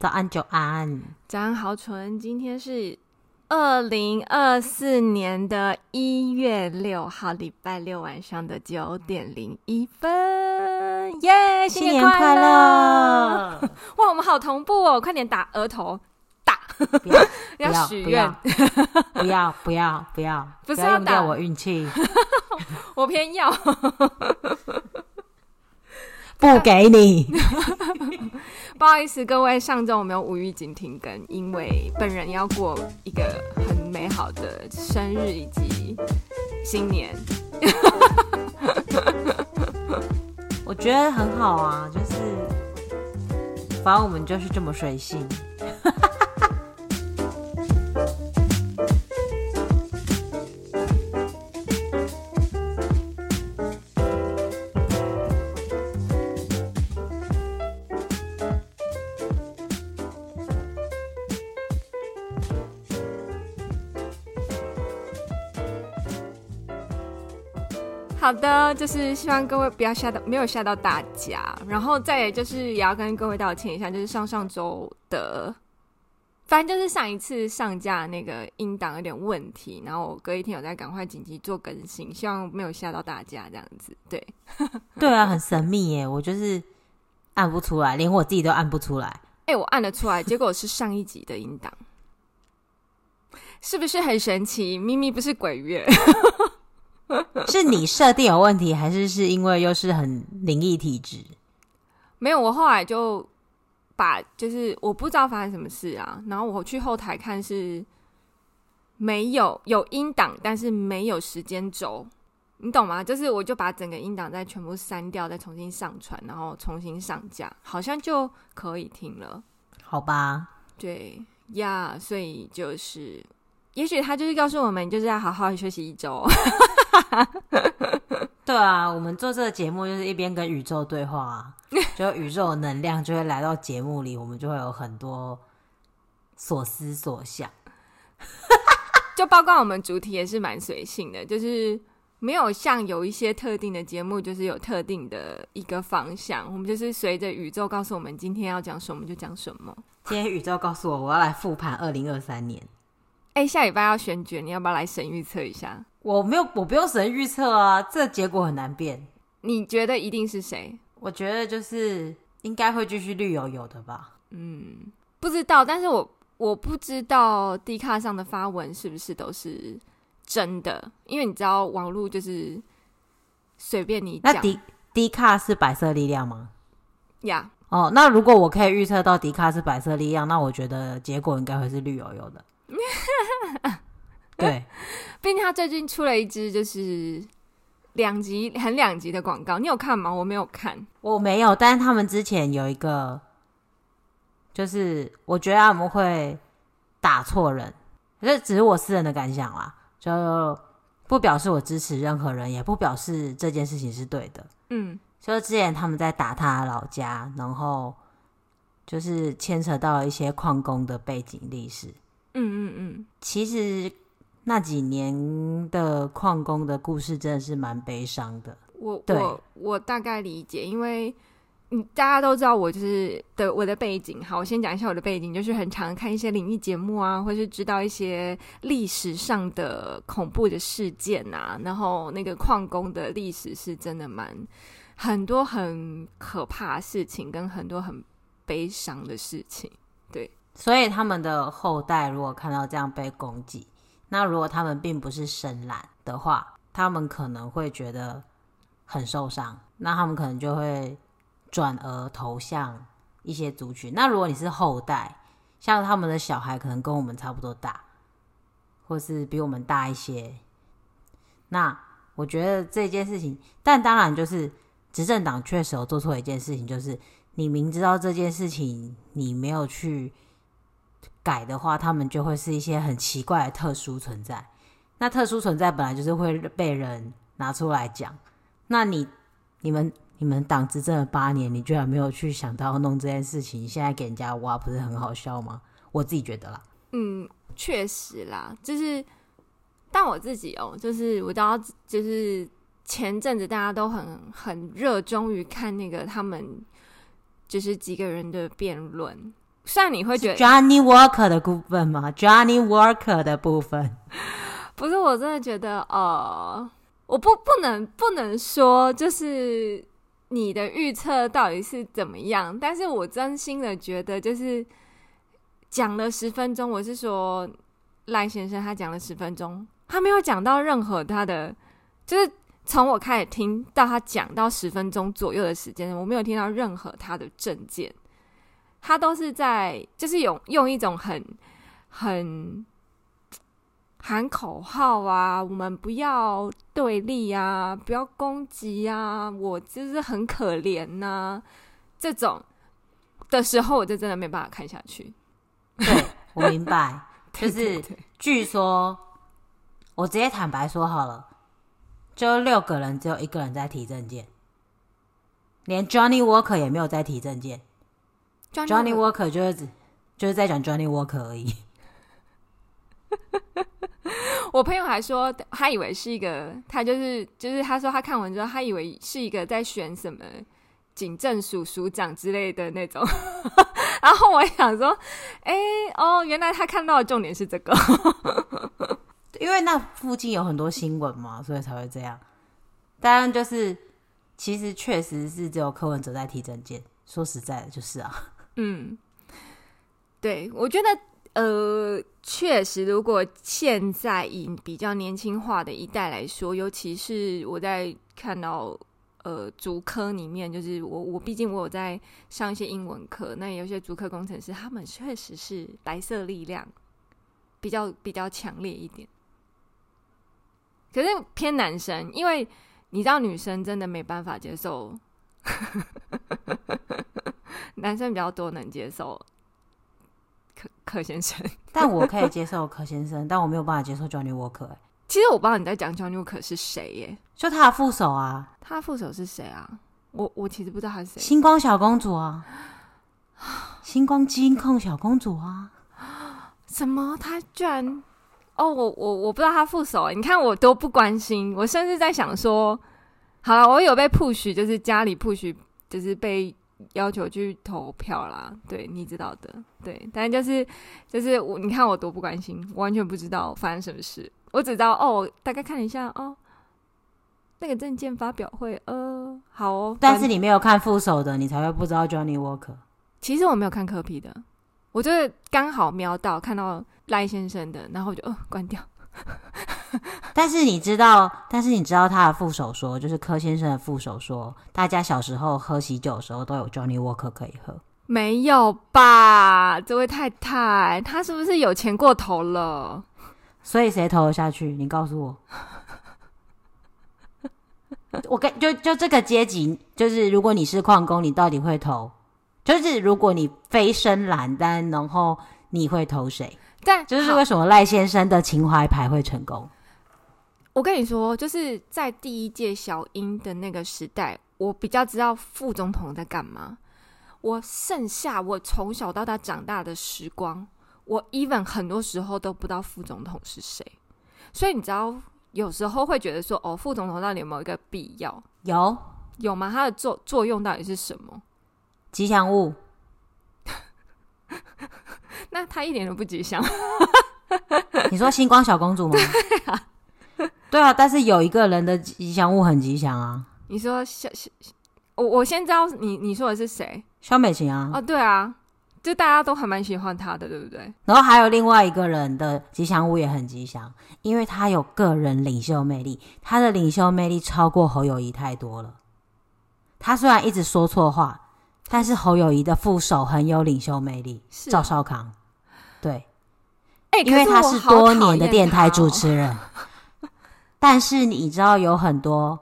早安，久安，早安，豪纯。今天是二零二四年的一月六号，礼拜六晚上的九点零一分。耶、新年快乐！哇，我们好同步哦！快点打额头，打！不要，不要许愿，不要，不要，不要，不是要打不要用掉我运气，我偏要。不给你，不好意思，各位，上周我没有无预警停更，因为本人要过一个很美好的生日以及新年。我觉得很好啊，就是反正我们就是这么随性。好的，就是希望各位不要吓到，没有吓到大家。然后再也就是也要跟各位道歉一下，就是上上周的，反正就是上一次上架那个音档有点问题，然后我隔一天有在赶快紧急做更新，希望没有吓到大家这样子。对，对啊，很神秘耶，我就是按不出来，连我自己都按不出来。哎、欸，我按得出来，结果是上一集的音档，是不是很神奇？咪咪不是鬼月。是你设定有问题，还是是因为又是很灵异体质？没有，我后来就把就是我不知道发生什么事啊，然后我去后台看是没有有音档，但是没有时间轴，你懂吗？就是我就把整个音档再全部删掉，再重新上传，然后重新上架，好像就可以听了。好吧，对呀，所以就是。也许他就是告诉我们，就是要好好休息一周。对啊，我们做这个节目就是一边跟宇宙对话啊，就宇宙的能量就会来到节目里，我们就会有很多所思所想。就包括我们主题也是蛮随性的，就是没有像有一些特定的节目，就是有特定的一个方向。我们就是随着宇宙告诉我们今天要讲什么就讲什么。今天宇宙告诉我，我要来复盘二零二三年。哎、欸，下礼拜要选举，你要不要来神预测一下？我没有，我不用神预测啊，这结果很难变。你觉得一定是谁？我觉得就是应该会继续绿油油的吧。嗯，不知道，但是我我不知道 D 卡上的发文是不是都是真的，因为你知道网络就是随便你讲。那 D D 卡是白色力量吗？呀、yeah，哦，那如果我可以预测到迪卡是白色力量，那我觉得结果应该会是绿油油的。对，毕竟他最近出了一支就是两集很两集的广告，你有看吗？我没有看，我没有。但是他们之前有一个，就是我觉得他们会打错人，这只是我私人的感想啦，就不表示我支持任何人，也不表示这件事情是对的。嗯，就是之前他们在打他老家，然后就是牵扯到一些矿工的背景历史。嗯嗯嗯，其实那几年的矿工的故事真的是蛮悲伤的。我我我大概理解，因为你大家都知道我就是的我的背景。好，我先讲一下我的背景，就是很常看一些灵异节目啊，或是知道一些历史上的恐怖的事件啊。然后那个矿工的历史是真的蛮很多很可怕的事情，跟很多很悲伤的事情。所以他们的后代如果看到这样被攻击，那如果他们并不是深蓝的话，他们可能会觉得很受伤，那他们可能就会转而投向一些族群。那如果你是后代，像他们的小孩可能跟我们差不多大，或是比我们大一些，那我觉得这件事情，但当然就是执政党确实有做错一件事情，就是你明知道这件事情，你没有去。改的话，他们就会是一些很奇怪的特殊存在。那特殊存在本来就是会被人拿出来讲。那你、你们、你们党执政了八年，你居然没有去想到弄这件事情，现在给人家挖，不是很好笑吗？我自己觉得啦。嗯，确实啦，就是，但我自己哦，就是我知道，就是前阵子大家都很很热衷于看那个他们就是几个人的辩论。虽然你会觉得 Johnny Walker 的部分吗？Johnny Walker 的部分，不是，我真的觉得，呃，我不不能不能说，就是你的预测到底是怎么样，但是我真心的觉得，就是讲了十分钟，我是说赖先生他讲了十分钟，他没有讲到任何他的，就是从我开始听到他讲到十分钟左右的时间，我没有听到任何他的政见。他都是在，就是用用一种很很喊口号啊，我们不要对立啊，不要攻击啊，我就是很可怜呐、啊，这种的时候，我就真的没办法看下去。对，我明白，就是据说，我直接坦白说好了，就六个人，只有一个人在提证件，连 Johnny Walker 也没有在提政见。Johnny Walker 就是就是在讲 Johnny Walker 而已。我朋友还说，他以为是一个，他就是就是他说他看完之后，他以为是一个在选什么警政署署长之类的那种。然后我想说，哎、欸、哦，原来他看到的重点是这个，因为那附近有很多新闻嘛，所以才会这样。当然，就是其实确实是只有柯文哲在提证件。说实在的，就是啊。嗯，对，我觉得呃，确实，如果现在以比较年轻化的一代来说，尤其是我在看到呃，竹科里面，就是我我毕竟我有在上一些英文课，那有些竹科工程师，他们确实是白色力量比较比较强烈一点，可是偏男生，因为你知道女生真的没办法接受。男生比较多能接受柯柯先生，但我可以接受柯先生，但我没有办法接受 Johnny Walker。其实我不知道你在讲 Johnny Walker 是谁耶？就他的副手啊，他的副手是谁啊？我我其实不知道他是谁。星光小公主啊，星光金控小公主啊？什么？他居然？哦，我我我不知道他副手。你看我都不关心，我甚至在想说，好了，我有被 push，就是家里 push，就是被。要求去投票啦，对，你知道的，对，但就是就是我，你看我多不关心，我完全不知道发生什么事，我只知道哦，大概看了一下哦，那个证件发表会，呃，好哦，但是你没有看副手的，你才会不知道 Johnny Walker。其实我没有看科比的，我就是刚好瞄到看到赖先生的，然后我就呃关掉。但是你知道，但是你知道他的副手说，就是柯先生的副手说，大家小时候喝喜酒的时候都有 Johnny Walker 可以喝。没有吧？这位太太，他是不是有钱过头了？所以谁投了下去？你告诉我。我跟就就这个阶级，就是如果你是矿工，你到底会投？就是如果你非深蓝，但然后你会投谁？但就是为什么赖先生的情怀牌会成功？我跟你说，就是在第一届小英的那个时代，我比较知道副总统在干嘛。我剩下我从小到大长大的时光，我 even 很多时候都不知道副总统是谁。所以你知道，有时候会觉得说，哦，副总统到底有没有一个必要？有有吗？它的作作用到底是什么？吉祥物。那他一点都不吉祥。你说星光小公主吗？对啊，对啊。但是有一个人的吉祥物很吉祥啊。你说小小，我我先知道你你说的是谁？肖美琴啊。哦，对啊，就大家都还蛮喜欢她的，对不对？然后还有另外一个人的吉祥物也很吉祥，因为他有个人领袖魅力，他的领袖魅力超过侯友谊太多了。他虽然一直说错话，但是侯友谊的副手很有领袖魅力，赵、啊、少康。对，欸、因为他是多年的电台主持人，哦、但是你知道有很多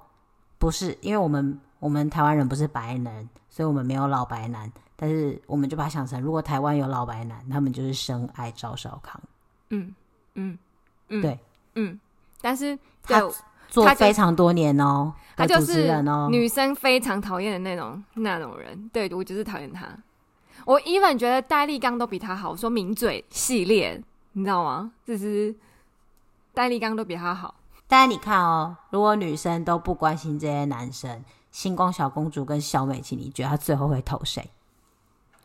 不是，因为我们我们台湾人不是白人，所以我们没有老白男，但是我们就把它想成，如果台湾有老白男，他们就是深爱赵少康。嗯嗯嗯，对，嗯，但是他做非常多年哦，他主持人哦，女生非常讨厌的那种那种人，对，我就是讨厌他。我 even 觉得戴立刚都比他好，说名嘴系列，你知道吗？就是戴立刚都比他好。但是你看哦，如果女生都不关心这些男生，星光小公主跟小美琴，你觉得她最后会投谁？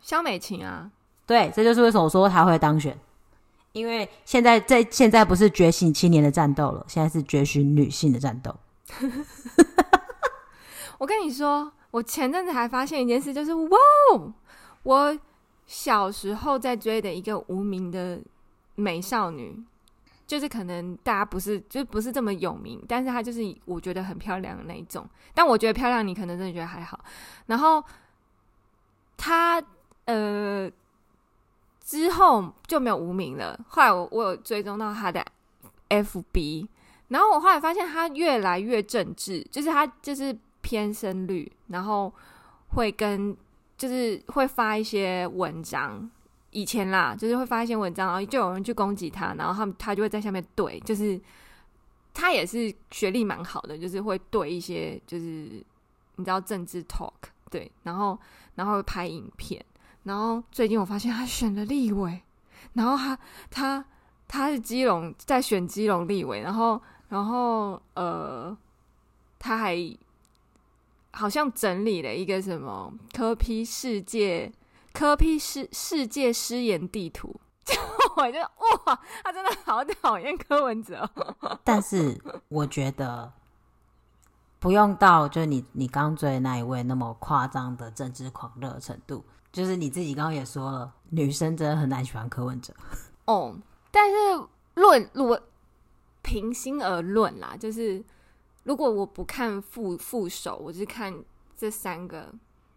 肖美琴啊，对，这就是为什么我说她会当选，因为现在在现在不是觉醒青年的战斗了，现在是觉醒女性的战斗。我跟你说，我前阵子还发现一件事，就是哇，我小时候在追的一个无名的美少女。就是可能大家不是，就不是这么有名，但是她就是我觉得很漂亮的那一种。但我觉得漂亮，你可能真的觉得还好。然后她呃之后就没有无名了。后来我我有追踪到她的 FB，然后我后来发现她越来越政治，就是她就是偏深绿，然后会跟就是会发一些文章。以前啦，就是会发一些文章，然后就有人去攻击他，然后他们他就会在下面对，就是他也是学历蛮好的，就是会对一些就是你知道政治 talk 对，然后然后拍影片，然后最近我发现他选了立委，然后他他他是基隆在选基隆立委，然后然后呃他还好像整理了一个什么科批世界。科批世世界失言地图，就我觉得哇，他真的好讨厌柯文哲。但是我觉得不用到就是你你刚追的那一位那么夸张的政治狂热程度。就是你自己刚刚也说了，女生真的很难喜欢柯文哲。哦，但是论论平心而论啦，就是如果我不看副副手，我就看这三个。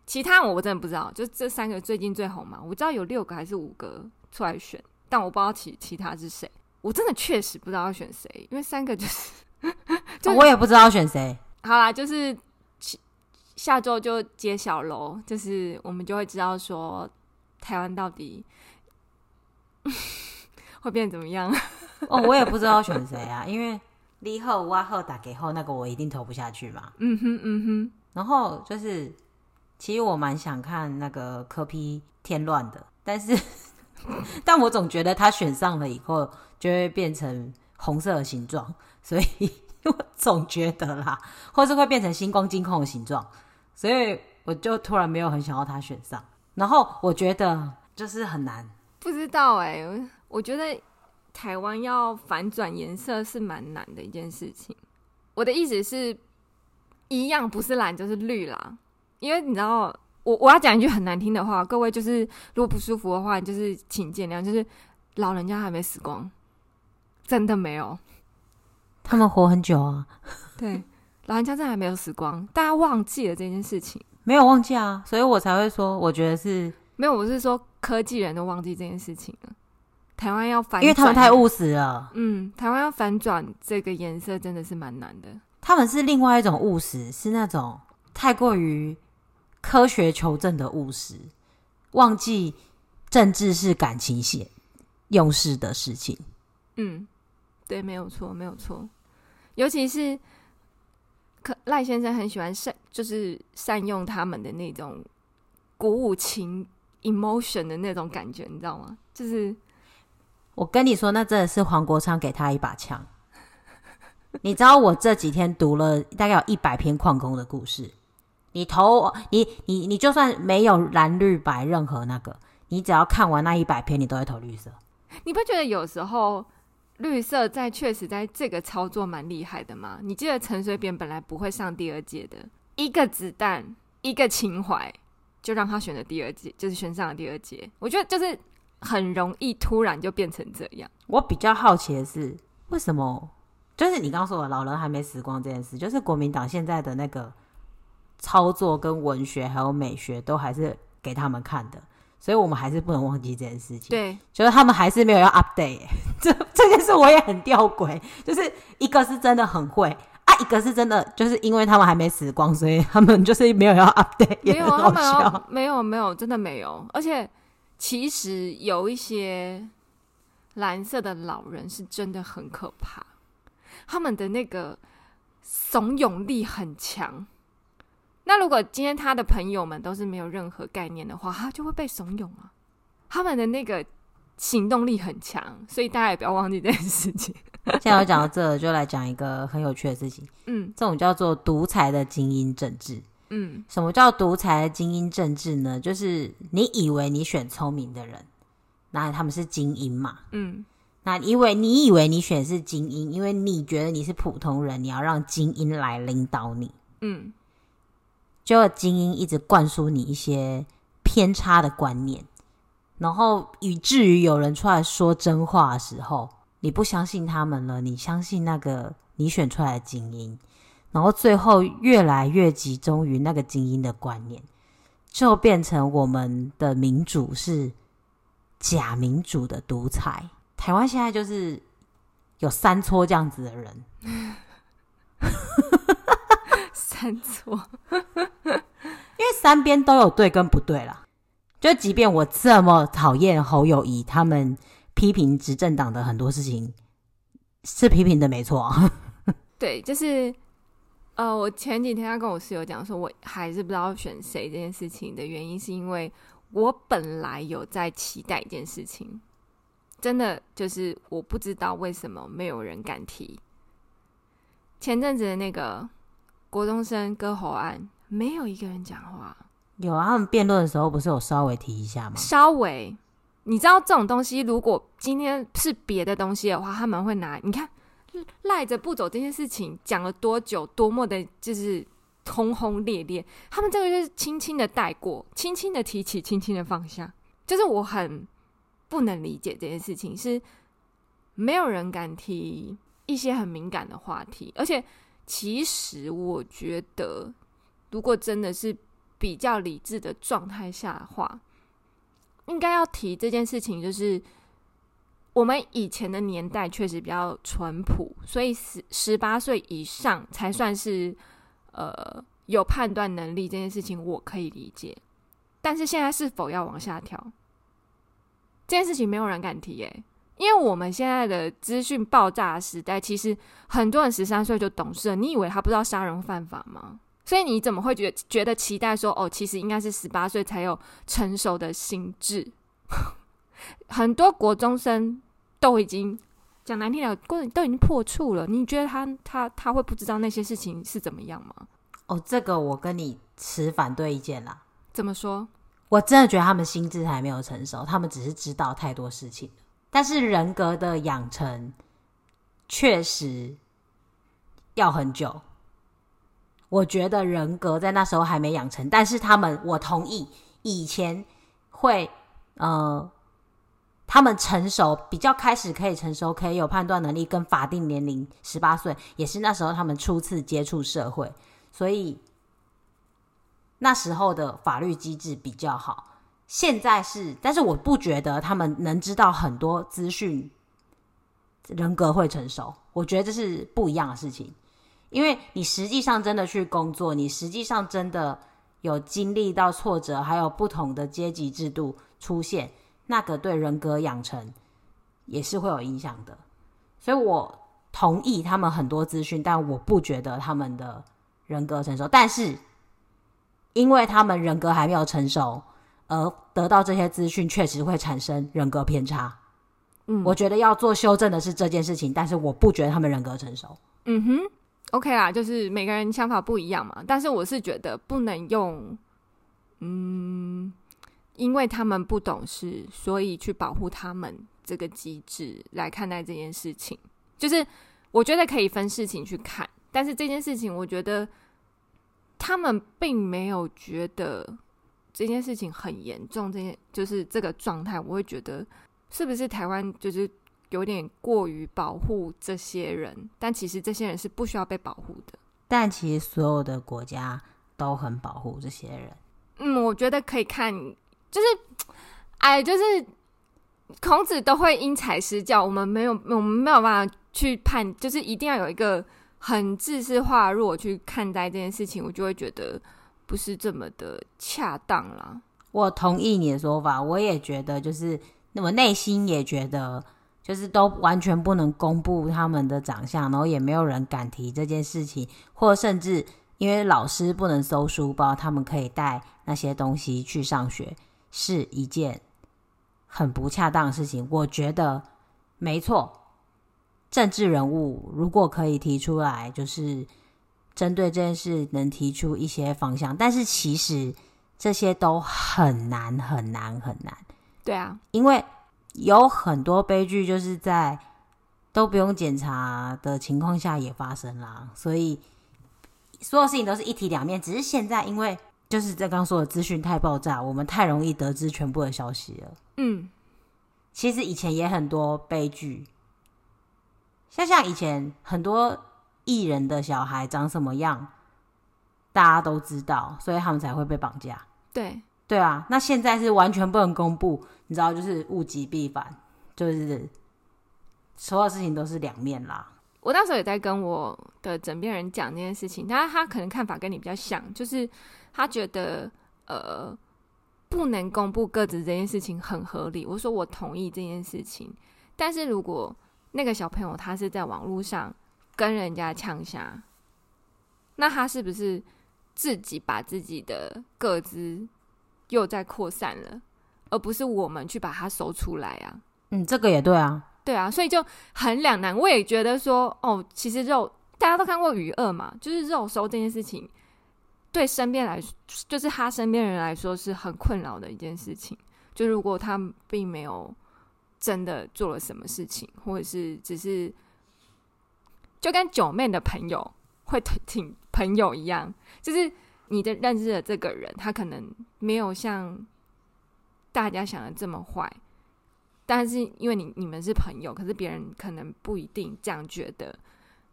其他我我真的不知道，就这三个最近最红嘛。我知道有六个还是五个出来选，但我不知道其其他是谁。我真的确实不知道要选谁，因为三个就是，就是哦、我也不知道选谁。好啦，就是下周就揭晓喽，就是我们就会知道说台湾到底 会变怎么样。哦，我也不知道选谁啊，因为立后、挖后、打给后那个我一定投不下去嘛。嗯哼，嗯哼，然后就是。其实我蛮想看那个科批添乱的，但是，但我总觉得他选上了以后就会变成红色的形状，所以我总觉得啦，或是会变成星光金控的形状，所以我就突然没有很想要他选上。然后我觉得就是很难，不知道哎、欸，我觉得台湾要反转颜色是蛮难的一件事情。我的意思是，一样不是蓝就是绿啦。因为你知道，我我要讲一句很难听的话，各位就是如果不舒服的话，就是请见谅。就是老人家还没死光，真的没有，他们活很久啊。对，老人家真的还没有死光，大家忘记了这件事情，没有忘记啊，所以我才会说，我觉得是没有，我是说科技人都忘记这件事情了。台湾要反，因为他们太务实了。嗯，台湾要反转这个颜色真的是蛮难的。他们是另外一种务实，是那种太过于。科学求证的务实，忘记政治是感情线用事的事情。嗯，对，没有错，没有错。尤其是可赖先生很喜欢善，就是善用他们的那种鼓舞情 emotion 的那种感觉，你知道吗？就是我跟你说，那真的是黄国昌给他一把枪。你知道，我这几天读了大概有一百篇矿工的故事。你投你你你就算没有蓝绿白任何那个，你只要看完那一百篇，你都会投绿色。你不觉得有时候绿色在确实在这个操作蛮厉害的吗？你记得陈水扁本来不会上第二届的，一个子弹一个情怀，就让他选了第二届，就是选上了第二届。我觉得就是很容易突然就变成这样。我比较好奇的是，为什么？就是你刚刚说的老人还没死光这件事，就是国民党现在的那个。操作跟文学还有美学都还是给他们看的，所以我们还是不能忘记这件事情。对，就是他们还是没有要 update，这这件事我也很吊诡，就是一个是真的很会啊，一个是真的就是因为他们还没死光，所以他们就是没有要 update，没有啊，没有，没有，没有，真的没有。而且其实有一些蓝色的老人是真的很可怕，他们的那个怂恿力很强。那如果今天他的朋友们都是没有任何概念的话，他就会被怂恿啊。他们的那个行动力很强，所以大家也不要忘记这件事情。现在我讲到这，就来讲一个很有趣的事情。嗯，这种叫做独裁的精英政治。嗯，什么叫独裁的精英政治呢？就是你以为你选聪明的人，那他们是精英嘛？嗯，那因为你以为你选的是精英，因为你觉得你是普通人，你要让精英来领导你。嗯，就精英一直灌输你一些偏差的观念，然后以至于有人出来说真话的时候，你不相信他们了，你相信那个你选出来的精英，然后最后越来越集中于那个精英的观念，就变成我们的民主是假民主的独裁。台湾现在就是有三撮这样子的人。三撮，因为三边都有对跟不对啦。就即便我这么讨厌侯友谊，他们批评执政党的很多事情是批评的没错。对，就是呃，我前几天他跟我室友讲说，我还是不知道选谁这件事情的原因，是因为我本来有在期待一件事情，真的就是我不知道为什么没有人敢提前阵子的那个。国中生割喉案，没有一个人讲话。有啊，他们辩论的时候不是有稍微提一下吗？稍微，你知道这种东西，如果今天是别的东西的话，他们会拿你看赖着不走这件事情讲了多久，多么的就是轰轰烈烈。他们这个就是轻轻的带过，轻轻的提起，轻轻的放下。就是我很不能理解这件事情，是没有人敢提一些很敏感的话题，而且。其实我觉得，如果真的是比较理智的状态下的话，应该要提这件事情。就是我们以前的年代确实比较淳朴，所以十十八岁以上才算是呃有判断能力。这件事情我可以理解，但是现在是否要往下调？这件事情没有人敢提耶。因为我们现在的资讯爆炸时代，其实很多人十三岁就懂事了。你以为他不知道杀人犯法吗？所以你怎么会觉得觉得期待说，哦，其实应该是十八岁才有成熟的心智？很多国中生都已经讲难听点，都已经破处了。你觉得他他他会不知道那些事情是怎么样吗？哦，这个我跟你持反对意见啦。怎么说？我真的觉得他们心智还没有成熟，他们只是知道太多事情。但是人格的养成确实要很久，我觉得人格在那时候还没养成。但是他们，我同意，以前会呃，他们成熟比较开始可以成熟，可以有判断能力，跟法定年龄十八岁也是那时候他们初次接触社会，所以那时候的法律机制比较好。现在是，但是我不觉得他们能知道很多资讯，人格会成熟。我觉得这是不一样的事情，因为你实际上真的去工作，你实际上真的有经历到挫折，还有不同的阶级制度出现，那个对人格养成也是会有影响的。所以我同意他们很多资讯，但我不觉得他们的人格成熟。但是因为他们人格还没有成熟。而得到这些资讯，确实会产生人格偏差。嗯，我觉得要做修正的是这件事情，但是我不觉得他们人格成熟。嗯哼，OK 啦，就是每个人想法不一样嘛。但是我是觉得不能用，嗯，因为他们不懂事，所以去保护他们这个机制来看待这件事情。就是我觉得可以分事情去看，但是这件事情，我觉得他们并没有觉得。这件事情很严重，这件就是这个状态，我会觉得是不是台湾就是有点过于保护这些人？但其实这些人是不需要被保护的。但其实所有的国家都很保护这些人。嗯，我觉得可以看，就是 哎，就是孔子都会因材施教，我们没有，我们没有办法去判，就是一定要有一个很自私化弱去看待这件事情，我就会觉得。不是这么的恰当啦。我同意你的说法，我也觉得，就是那么内心也觉得，就是都完全不能公布他们的长相，然后也没有人敢提这件事情，或甚至因为老师不能搜书包，他们可以带那些东西去上学，是一件很不恰当的事情。我觉得没错，政治人物如果可以提出来，就是。针对这件事能提出一些方向，但是其实这些都很难很难很难。对啊，因为有很多悲剧就是在都不用检查的情况下也发生啦。所以所有事情都是一体两面，只是现在因为就是在刚刚说的资讯太爆炸，我们太容易得知全部的消息了。嗯，其实以前也很多悲剧，像像以前很多艺人的小孩长什么样，大家都知道，所以他们才会被绑架。对。对啊，那现在是完全不能公布，你知道，就是物极必反，就是所有事情都是两面啦。我那时候也在跟我的枕边人讲这件事情，他他可能看法跟你比较像，就是他觉得呃不能公布个子这件事情很合理。我说我同意这件事情，但是如果那个小朋友他是在网络上跟人家呛下，那他是不是自己把自己的个子又在扩散了，而不是我们去把它搜出来啊。嗯，这个也对啊，对啊，所以就很两难。我也觉得说，哦，其实肉大家都看过鱼恶嘛，就是肉搜这件事情，对身边来，就是他身边人来说是很困扰的一件事情。就如果他并没有真的做了什么事情，或者是只是就跟九妹的朋友会挺朋友一样，就是。你的认识的这个人，他可能没有像大家想的这么坏，但是因为你你们是朋友，可是别人可能不一定这样觉得，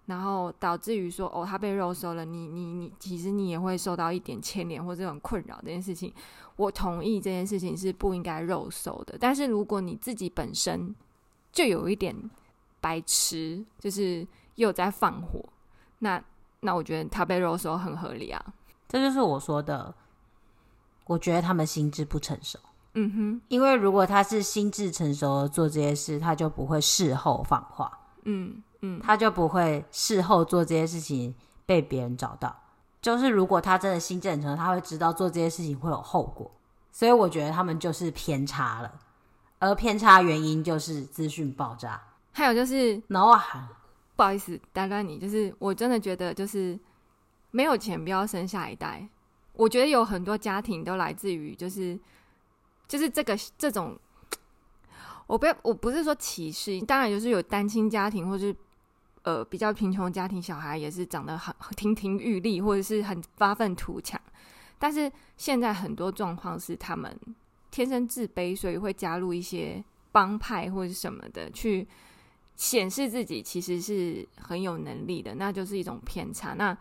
然后导致于说哦，他被肉收了，你你你，其实你也会受到一点牵连或这种困扰这件事情。我同意这件事情是不应该肉收的，但是如果你自己本身就有一点白痴，就是又在放火，那那我觉得他被肉收很合理啊。这就是我说的，我觉得他们心智不成熟。嗯哼，因为如果他是心智成熟的做这些事，他就不会事后放话。嗯嗯，他就不会事后做这些事情被别人找到。就是如果他真的心智成熟，他会知道做这些事情会有后果。所以我觉得他们就是偏差了，而偏差原因就是资讯爆炸。还有就是，然后还不好意思打断你，就是我真的觉得就是。没有钱不要生下一代，我觉得有很多家庭都来自于就是就是这个这种，我不我不是说歧视，当然就是有单亲家庭或是呃比较贫穷家庭，小孩也是长得很亭亭玉立，或者是很发愤图强，但是现在很多状况是他们天生自卑，所以会加入一些帮派或者什么的，去显示自己其实是很有能力的，那就是一种偏差。那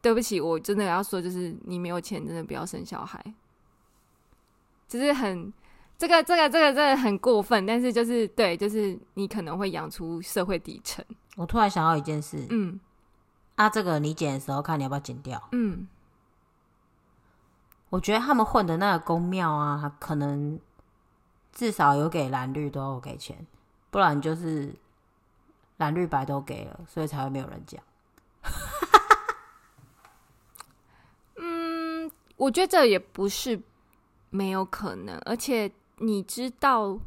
对不起，我真的要说，就是你没有钱，真的不要生小孩。就是很这个、这个、这个真的很过分，但是就是对，就是你可能会养出社会底层。我突然想到一件事，嗯，啊，这个你剪的时候看你要不要剪掉？嗯，我觉得他们混的那个宫庙啊，可能至少有给蓝绿都有给钱，不然就是蓝绿白都给了，所以才会没有人讲。嗯我觉得这也不是没有可能，而且你知道，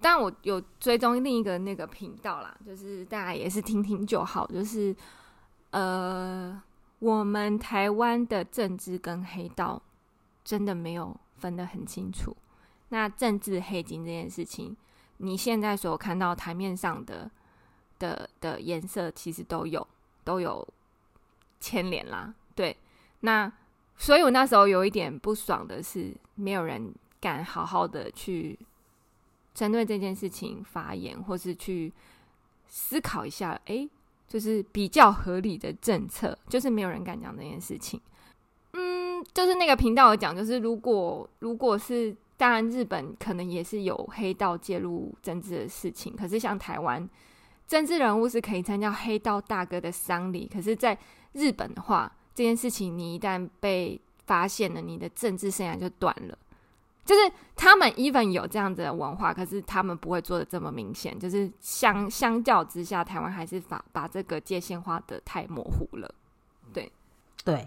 但我有追踪另一个那个频道啦，就是大家也是听听就好。就是呃，我们台湾的政治跟黑道真的没有分得很清楚。那政治黑金这件事情，你现在所看到台面上的的的颜色，其实都有都有牵连啦。对，那。所以我那时候有一点不爽的是，没有人敢好好的去针对这件事情发言，或是去思考一下，哎，就是比较合理的政策，就是没有人敢讲这件事情。嗯，就是那个频道有讲，就是如果如果是，当然日本可能也是有黑道介入政治的事情，可是像台湾，政治人物是可以参加黑道大哥的丧礼，可是在日本的话。这件事情，你一旦被发现了，你的政治生涯就断了。就是他们 even 有这样子的文化，可是他们不会做的这么明显。就是相相较之下，台湾还是把把这个界限画的太模糊了。对，对，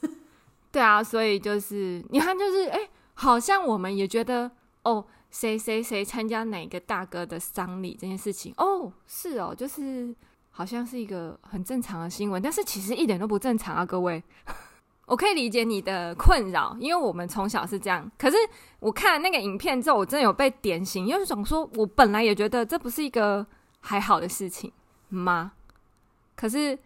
对啊，所以就是你看，就是哎，好像我们也觉得哦，谁谁谁参加哪个大哥的丧礼这件事情，哦，是哦，就是。好像是一个很正常的新闻，但是其实一点都不正常啊，各位。我可以理解你的困扰，因为我们从小是这样。可是我看那个影片之后，我真的有被点醒，因为想说，我本来也觉得这不是一个还好的事情吗？可是，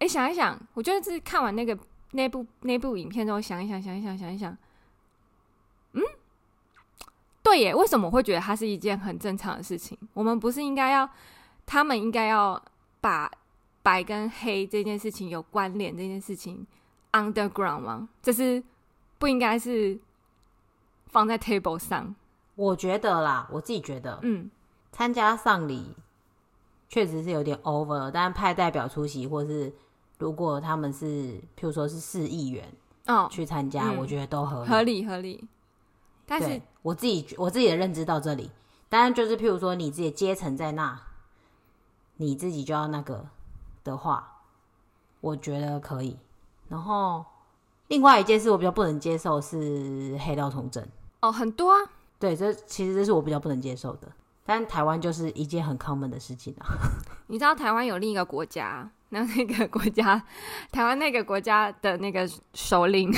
哎、想一想，我觉得是看完那个那部那部影片之后，想一想，想一想，想一想，嗯，对耶，为什么我会觉得它是一件很正常的事情？我们不是应该要，他们应该要把白跟黑这件事情有关联这件事情。Underground 吗？这是不应该是放在 table 上。我觉得啦，我自己觉得，嗯，参加丧礼确实是有点 over，但派代表出席，或是如果他们是，譬如说是市议员哦去参加，我觉得都合理，合理合理。但是我自己我自己的认知到这里，当然就是譬如说你自己阶层在那，你自己就要那个的话，我觉得可以。然后，另外一件事我比较不能接受是黑道从政哦，很多啊。对，这其实这是我比较不能接受的。但台湾就是一件很 common 的事情啊。你知道台湾有另一个国家，那那个国家，台湾那个国家的那个首领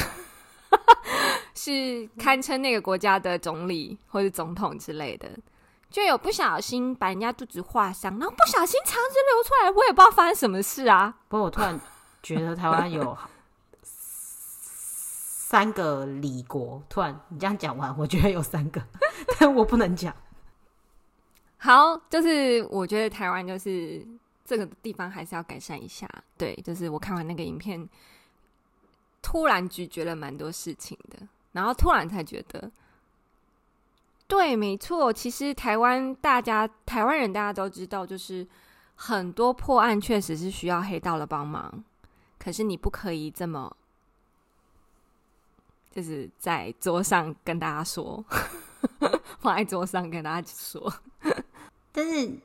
是堪称那个国家的总理或者总统之类的，就有不小心把人家肚子划伤，然后不小心肠子流出来，我也不知道发生什么事啊。不过我突然觉得台湾有。三个李国，突然你这样讲完，我觉得有三个，但我不能讲。好，就是我觉得台湾就是这个地方还是要改善一下。对，就是我看完那个影片，突然咀嚼了蛮多事情的，然后突然才觉得，对，没错，其实台湾大家台湾人大家都知道，就是很多破案确实是需要黑道的帮忙，可是你不可以这么。就是在桌上跟大家说，放在桌上跟大家说。但是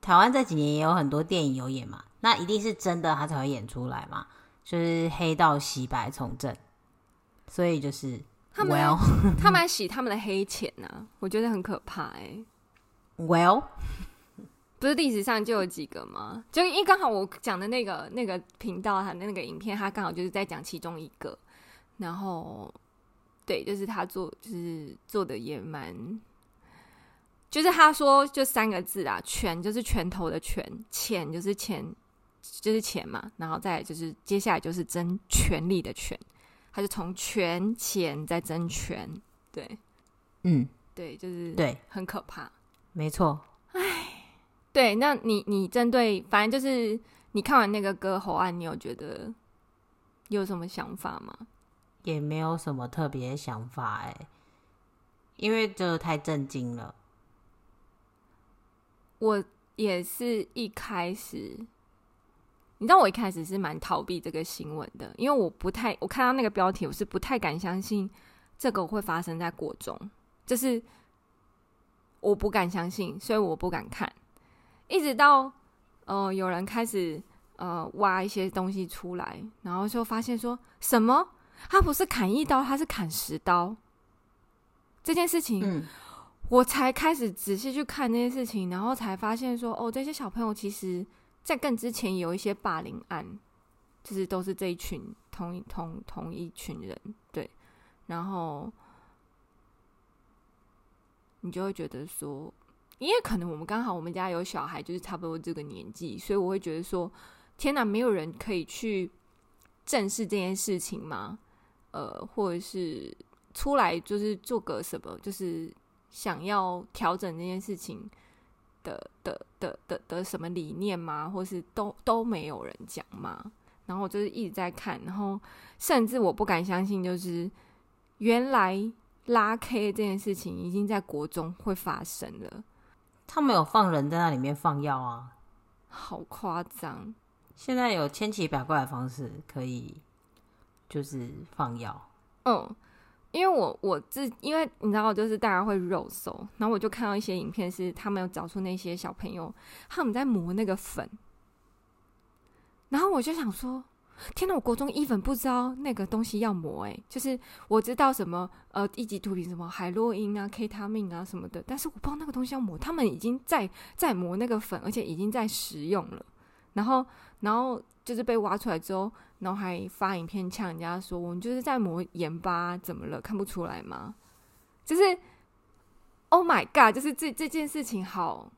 台湾这几年也有很多电影有演嘛，那一定是真的，他才会演出来嘛。就是黑道洗白从政，所以就是他们 Well 他们还洗他们的黑钱呢、啊，我觉得很可怕哎、欸。Well，不是历史上就有几个吗？就因为刚好我讲的那个那个频道，他的那个影片，他刚好就是在讲其中一个。然后，对，就是他做，就是做的也蛮，就是他说就三个字啊，拳就是拳头的拳，钱就是钱，就是钱嘛。然后再就是接下来就是争权力的权，他就从权钱再争权，对，嗯，对，就是对，很可怕，没错。哎，对，那你你针对，反正就是你看完那个割喉案，你有觉得有什么想法吗？也没有什么特别想法哎，因为这太震惊了。我也是一开始，你知道，我一开始是蛮逃避这个新闻的，因为我不太，我看到那个标题，我是不太敢相信这个会发生在国中，就是我不敢相信，所以我不敢看。一直到呃有人开始呃挖一些东西出来，然后就发现说什么。他不是砍一刀，他是砍十刀。这件事情，嗯，我才开始仔细去看那些事情，然后才发现说，哦，这些小朋友其实，在更之前有一些霸凌案，就是都是这一群同一同同一群人，对。然后你就会觉得说，因为可能我们刚好我们家有小孩，就是差不多这个年纪，所以我会觉得说，天哪，没有人可以去正视这件事情吗？呃，或者是出来就是做个什么，就是想要调整这件事情的的的的的什么理念吗？或是都都没有人讲吗？然后我就是一直在看，然后甚至我不敢相信，就是原来拉 K 这件事情已经在国中会发生了。他们有放人在那里面放药啊，好夸张！现在有千奇百怪的方式可以。就是放药，嗯，因为我我自因为你知道，就是大家会肉搜，然后我就看到一些影片，是他们有找出那些小朋友他们在磨那个粉，然后我就想说，天哪，我国中一粉不知道那个东西要磨，诶，就是我知道什么呃一级毒品什么海洛因啊、K 他命啊什么的，但是我不知道那个东西要磨，他们已经在在磨那个粉，而且已经在食用了，然后，然后就是被挖出来之后，然后还发影片呛人家说：“我们就是在抹盐巴，怎么了？看不出来吗？”就是，Oh my God！就是这这件事情好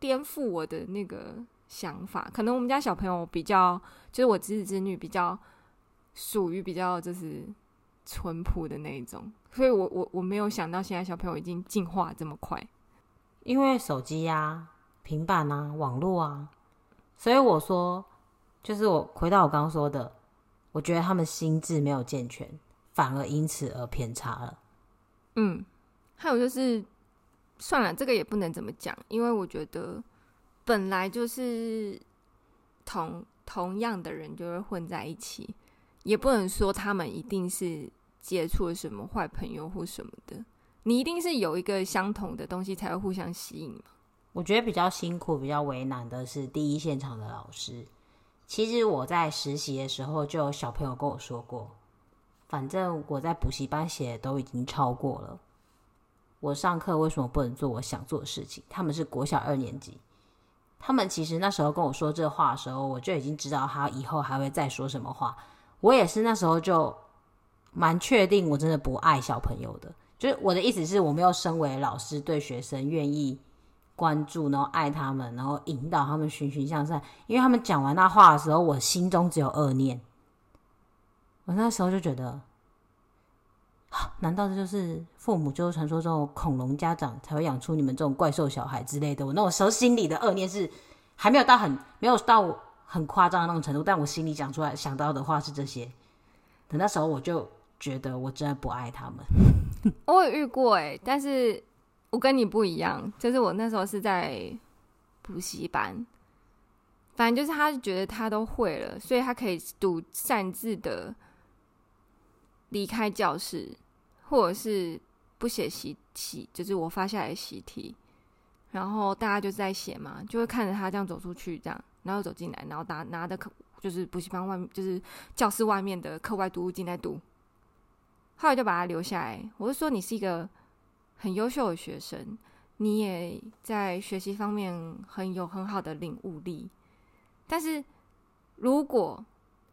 颠覆我的那个想法。可能我们家小朋友比较，就是我侄子侄女比较属于比较就是淳朴的那一种，所以我我我没有想到现在小朋友已经进化这么快，因为手机呀、平板啊，网络啊，所以我说，就是我回到我刚刚说的，我觉得他们心智没有健全，反而因此而偏差了。嗯，还有就是，算了，这个也不能怎么讲，因为我觉得本来就是同同样的人就会混在一起，也不能说他们一定是接触了什么坏朋友或什么的，你一定是有一个相同的东西才会互相吸引嘛。我觉得比较辛苦、比较为难的是第一现场的老师。其实我在实习的时候，就有小朋友跟我说过，反正我在补习班写的都已经超过了，我上课为什么不能做我想做的事情？他们是国小二年级，他们其实那时候跟我说这话的时候，我就已经知道他以后还会再说什么话。我也是那时候就蛮确定，我真的不爱小朋友的。就是我的意思是我没有身为老师对学生愿意。关注，然后爱他们，然后引导他们循循向善。因为他们讲完那话的时候，我心中只有恶念。我那时候就觉得，难道这就是父母就是传说中恐龙家长才会养出你们这种怪兽小孩之类的？我那种时候心里的恶念是还没有到很没有到很夸张的那种程度，但我心里讲出来想到的话是这些。等那时候我就觉得我真的不爱他们。我有遇过哎、但是。我跟你不一样，就是我那时候是在补习班，反正就是他觉得他都会了，所以他可以独擅自的离开教室，或者是不写习题，就是我发下来的习题，然后大家就在写嘛，就会看着他这样走出去，这样，然后走进来，然后拿拿着课，就是补习班外面，就是教室外面的课外读物进来读，后来就把他留下来。我就说你是一个。很优秀的学生，你也在学习方面很有很好的领悟力。但是，如果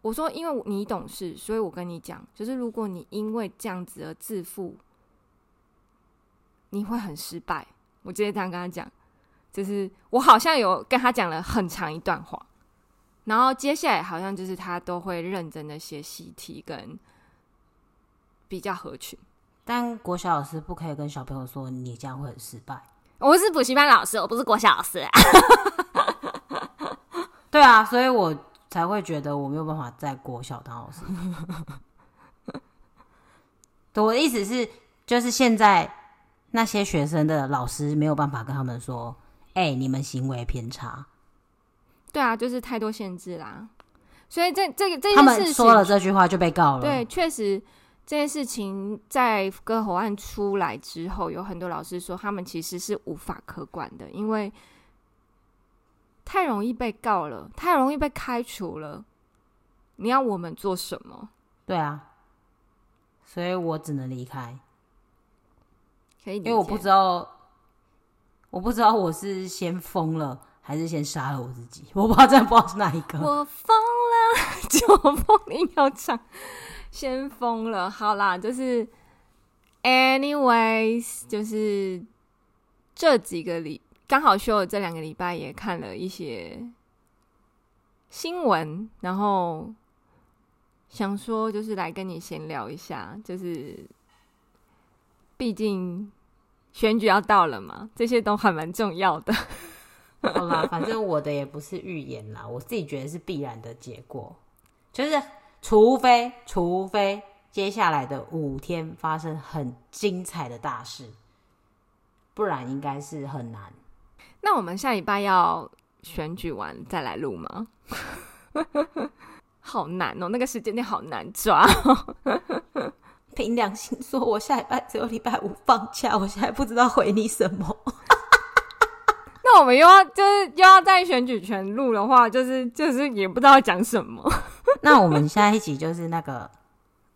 我说因为你懂事，所以我跟你讲，就是如果你因为这样子而自负，你会很失败。我直接这样跟他讲，就是我好像有跟他讲了很长一段话，然后接下来好像就是他都会认真的写习题跟比较合群。但国小老师不可以跟小朋友说你这样会很失败。我是补习班老师，我不是国小老师。对啊，所以我才会觉得我没有办法在国小当老师。我的意思是，就是现在那些学生的老师没有办法跟他们说：“哎、欸，你们行为偏差。”对啊，就是太多限制啦。所以这这个这他们说了这句话就被告了。对，确实。这件事情在割喉案出来之后，有很多老师说他们其实是无法可管的，因为太容易被告了，太容易被开除了。你要我们做什么？对啊，所以我只能离开。可以，因为我不知道，我不知道我是先疯了还是先杀了我自己，我不知道，真的不知道是哪一个。我疯了，就疯硬要唱。先疯了，好啦，就是，anyways，就是这几个礼刚好休了这两个礼拜，也看了一些新闻，然后想说就是来跟你闲聊一下，就是毕竟选举要到了嘛，这些都还蛮重要的。好啦，反正我的也不是预言啦，我自己觉得是必然的结果，就是。除非，除非接下来的五天发生很精彩的大事，不然应该是很难。那我们下礼拜要选举完再来录吗？好难哦，那个时间点好难抓哦。凭良心说，我下礼拜只有礼拜五放假，我现在不知道回你什么。那我们又要就是又要在选举权录的话，就是就是也不知道要讲什么。那我们下一集就是那个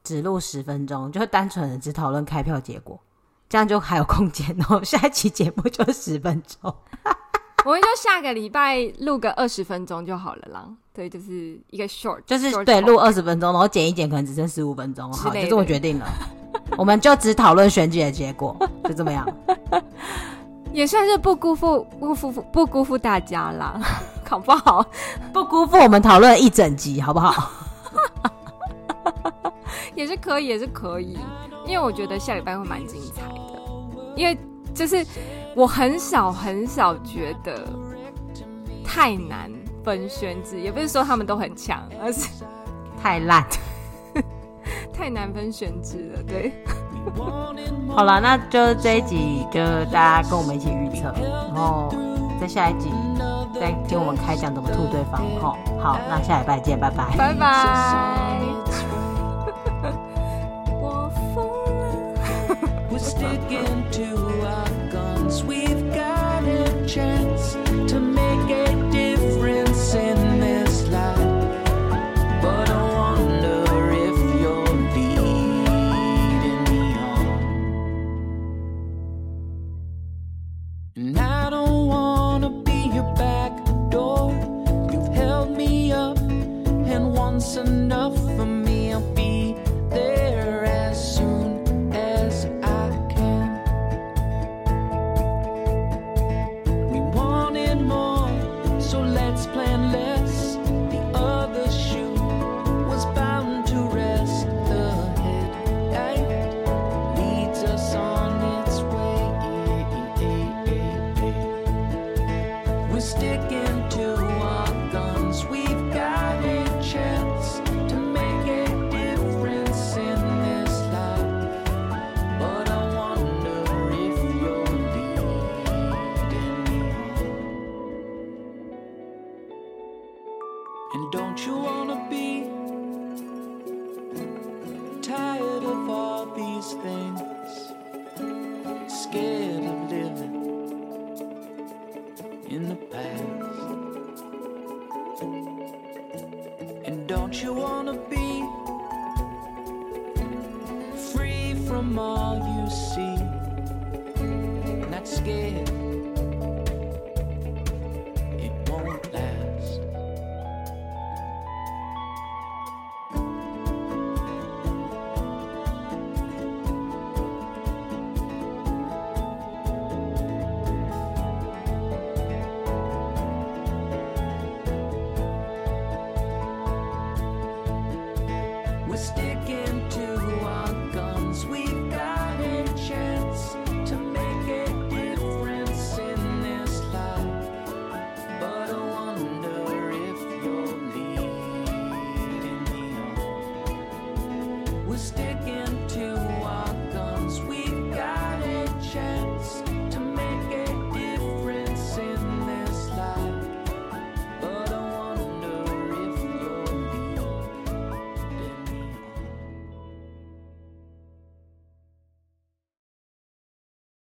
只录十分钟，就单纯的只讨论开票结果，这样就还有空间哦。下一期节目就十分钟，我们就下个礼拜录个二十分钟就好了啦。对，就是一个 short，就是对录二十分钟，然后剪一剪，可能只剩十五分钟。好，就这么决定了。我们就只讨论选举的结果，就这么样。也算是不辜负不辜负不辜负大家啦，好不好？不辜负我们讨论一整集，好不好？也是可以，也是可以，因为我觉得下礼拜会蛮精彩的。因为就是我很少很少觉得太难分轩輊，也不是说他们都很强，而是太烂，太难分轩輊了。对。好了，那就这一集就大家跟我们一起预测，然后在下一集再听我们开讲怎么吐对方哈。好，那下礼拜见，拜拜，拜拜。Stick into our guns, we've got a chance. you wanna be free from all you see, not scared.